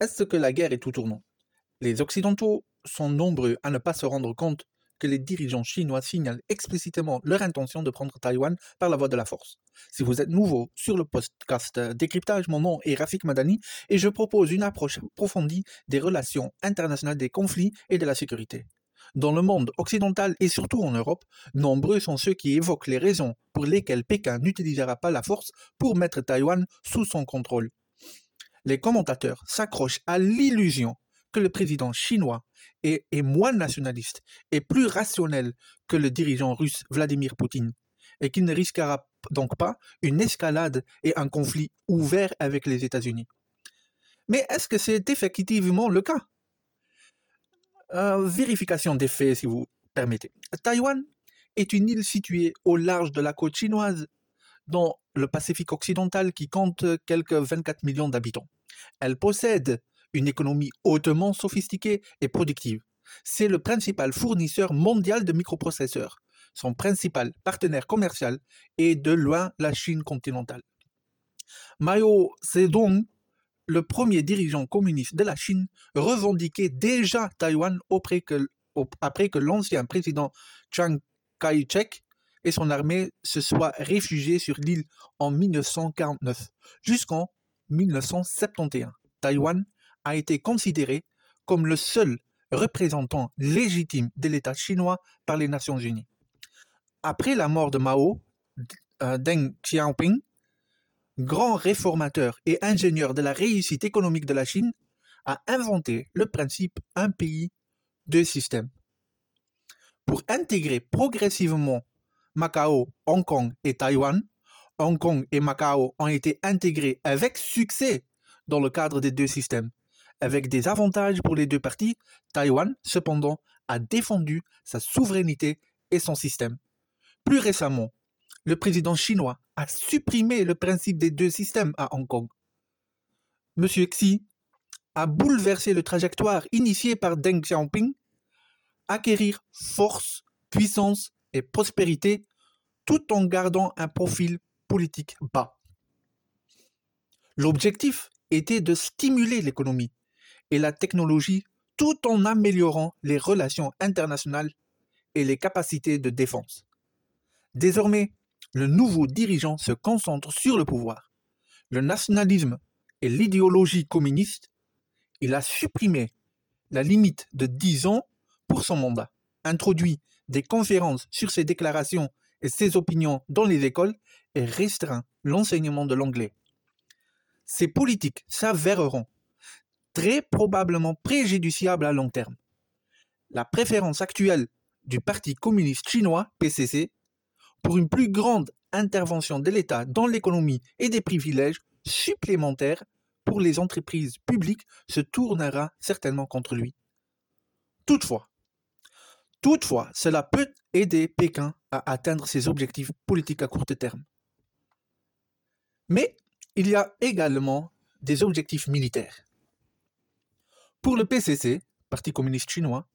Est-ce que la guerre est tout tournant? Les Occidentaux sont nombreux à ne pas se rendre compte que les dirigeants chinois signalent explicitement leur intention de prendre Taïwan par la voie de la force. Si vous êtes nouveau sur le podcast Décryptage, mon nom est Rafik Madani et je propose une approche approfondie des relations internationales des conflits et de la sécurité. Dans le monde occidental et surtout en Europe, nombreux sont ceux qui évoquent les raisons pour lesquelles Pékin n'utilisera pas la force pour mettre Taïwan sous son contrôle. Les commentateurs s'accrochent à l'illusion que le président chinois est, moins nationaliste et plus rationnel que le dirigeant russe Vladimir Poutine, et qu'il ne risquera donc pas une escalade et un conflit ouvert avec les États-Unis. Mais est-ce que c'est effectivement le cas? Euh, Vérification des faits, si vous permettez. Taïwan est une île située au large de la côte chinoise, dans le Pacifique occidental qui compte quelques 24 millions d'habitants. Elle possède une économie hautement sophistiquée et productive. C'est le principal fournisseur mondial de microprocesseurs. Son principal partenaire commercial est de loin la Chine continentale. Mao Zedong, le premier dirigeant communiste de la Chine, revendiquait déjà Taïwan après que l'ancien président Chiang Kai-shek et son armée se soient réfugiés sur l'île en 1949 jusqu'en 1971. Taïwan a été considéré comme le seul représentant légitime de l'État chinois par les Nations Unies. Après la mort de Mao, euh, Deng Xiaoping, grand réformateur et ingénieur de la réussite économique de la Chine, a inventé le principe un pays, deux systèmes. Pour intégrer progressivement Macao, Hong Kong et Taïwan, Hong Kong et Macao ont été intégrés avec succès dans le cadre des deux systèmes. Avec des avantages pour les deux parties, Taïwan, cependant, a défendu sa souveraineté et son système. Plus récemment, le président chinois a supprimé le principe des deux systèmes à Hong Kong. M. Xi a bouleversé le trajectoire initié par Deng Xiaoping, acquérir force, puissance et prospérité tout en gardant un profil politique bas. L'objectif était de stimuler l'économie et la technologie tout en améliorant les relations internationales et les capacités de défense. Désormais, le nouveau dirigeant se concentre sur le pouvoir, le nationalisme et l'idéologie communiste. Il a supprimé la limite de 10 ans pour son mandat, introduit des conférences sur ses déclarations et ses opinions dans les écoles et restreint l'enseignement de l'anglais. Ces politiques s'avéreront très probablement préjudiciables à long terme. La préférence actuelle du Parti communiste chinois, PCC, pour une plus grande intervention de l'État dans l'économie et des privilèges supplémentaires pour les entreprises publiques se tournera certainement contre lui. Toutefois, toutefois, cela peut aider Pékin à atteindre ses objectifs politiques à court terme. Mais il y a également des objectifs militaires. Pour le PCC, Parti communiste chinois,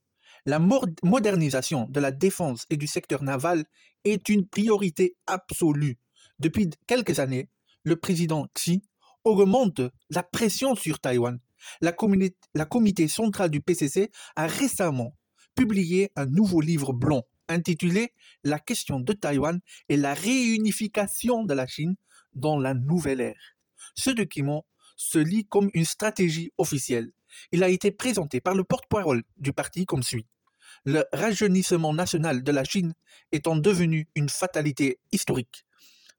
la modernisation de la défense et du secteur naval est une priorité absolue. Depuis quelques années, le président Xi augmente la pression sur Taïwan. La, comité centrale du PCC a récemment publié un nouveau livre blanc intitulé La question de Taïwan et la réunification de la Chine dans la nouvelle ère. Ce document se lit comme une stratégie officielle. Il a été présenté par le porte-parole du parti comme suit. Le rajeunissement national de la Chine étant devenu une fatalité historique,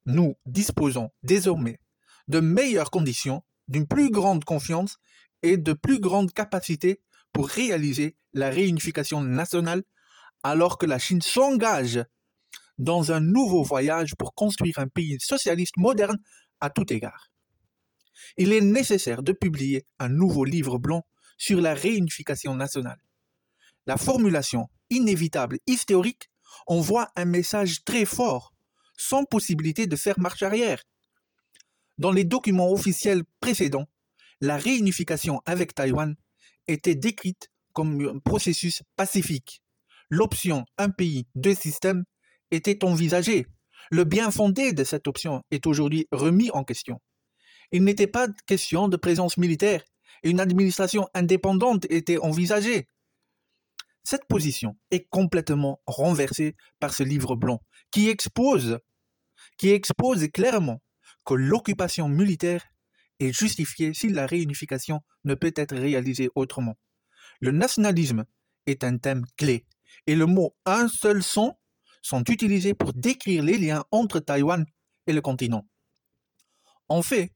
nous disposons désormais de meilleures conditions, d'une plus grande confiance et de plus grandes capacités pour réaliser la réunification nationale alors que la Chine s'engage dans un nouveau voyage pour construire un pays socialiste moderne à tout égard. Il est nécessaire de publier un nouveau livre blanc sur la réunification nationale. La formulation inévitable historique envoie un message très fort, sans possibilité de faire marche arrière. Dans les documents officiels précédents, la réunification avec Taïwan était décrite comme un processus pacifique. L'option un pays, deux systèmes était envisagée. Le bien fondé de cette option est aujourd'hui remis en question. Il n'était pas question de présence militaire et une administration indépendante étaient envisagées. Cette position est complètement renversée par ce livre blanc qui expose, qui expose clairement que l'occupation militaire est justifiée si la réunification ne peut être réalisée autrement. Le nationalisme est un thème clé et le mot un seul son sont utilisés pour décrire les liens entre Taïwan et le continent. En fait,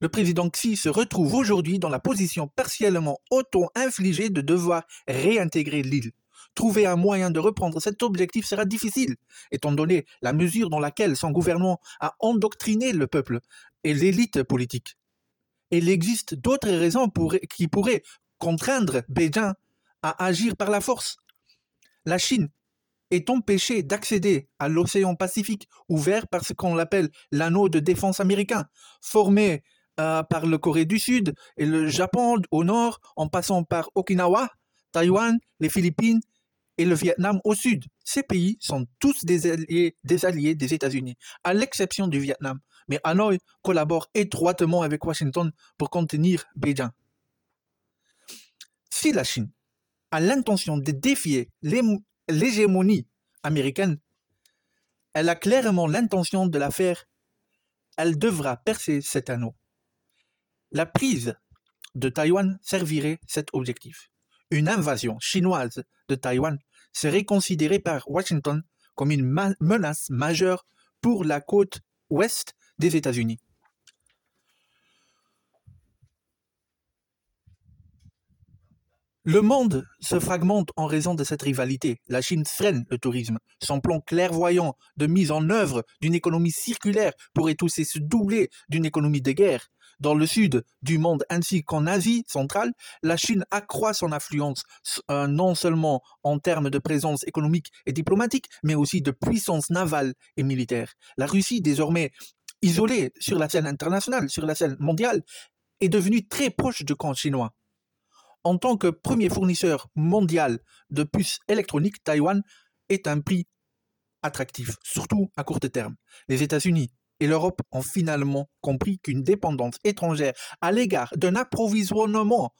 le président Xi se retrouve aujourd'hui dans la position partiellement auto-infligée de devoir réintégrer l'île. Trouver un moyen de reprendre cet objectif sera difficile, étant donné la mesure dans laquelle son gouvernement a endoctriné le peuple et l'élite politique. Il existe d'autres raisons qui pourraient contraindre Beijing à agir par la force. La Chine est empêchée d'accéder à l'océan Pacifique ouvert par ce qu'on appelle l'anneau de défense américain, formé euh, par le Corée du Sud et le Japon au nord, en passant par Okinawa, Taïwan, les Philippines et le Vietnam au sud. Ces pays sont tous des alliés des, alliés des États-Unis, à l'exception du Vietnam. Mais Hanoi collabore étroitement avec Washington pour contenir Beijing. Si la Chine a l'intention de défier l'hégémonie américaine, elle a clairement l'intention de la faire. Elle devra percer cet anneau. La prise de Taïwan servirait cet objectif. Une invasion chinoise de Taïwan serait considérée par Washington comme une menace majeure pour la côte ouest des États-Unis. Le monde se fragmente en raison de cette rivalité. La Chine freine le tourisme. Son plan clairvoyant de mise en œuvre d'une économie circulaire pourrait aussi se doubler d'une économie de guerre. Dans le sud du monde ainsi qu'en Asie centrale, la Chine accroît son influence euh, non seulement en termes de présence économique et diplomatique, mais aussi de puissance navale et militaire. La Russie, désormais isolée sur la scène internationale, sur la scène mondiale, est devenue très proche du camp chinois. En tant que premier fournisseur mondial de puces électroniques, Taïwan est un prix attractif, surtout à court terme. Les États-Unis et l'Europe ont finalement compris qu'une dépendance étrangère à l'égard d'un approvisionnement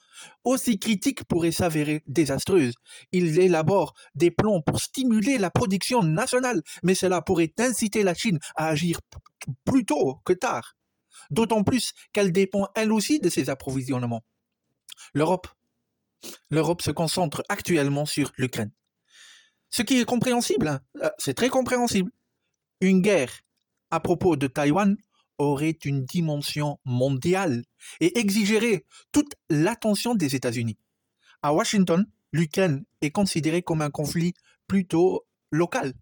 aussi critique pourrait s'avérer désastreuse. Ils élaborent des plans pour stimuler la production nationale, mais cela pourrait inciter la Chine à agir plus tôt que tard. D'autant plus qu'elle dépend elle aussi de ses approvisionnements. L'Europe se concentre actuellement sur l'Ukraine. Ce qui est compréhensible, hein. euh, c'est très compréhensible. Une guerre à propos de Taïwan aurait une dimension mondiale et exigerait toute l'attention des États-Unis. À Washington, l'Ukraine est considérée comme un conflit plutôt local.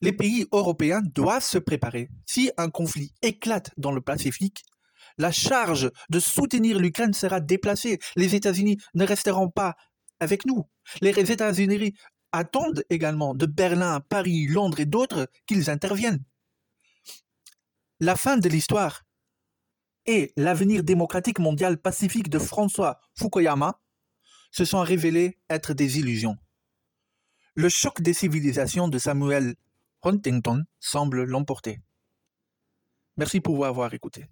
Les pays européens doivent se préparer. Si un conflit éclate dans le Pacifique, la charge de soutenir l'Ukraine sera déplacée. Les États-Unis ne resteront pas avec nous. Les États-Unis attendent également de Berlin, Paris, Londres et d'autres qu'ils interviennent. La fin de l'histoire et l'avenir démocratique mondial pacifique de François Fukuyama se sont révélés être des illusions. Le choc des civilisations de Samuel Huntington semble l'emporter. Merci pour avoir écouté.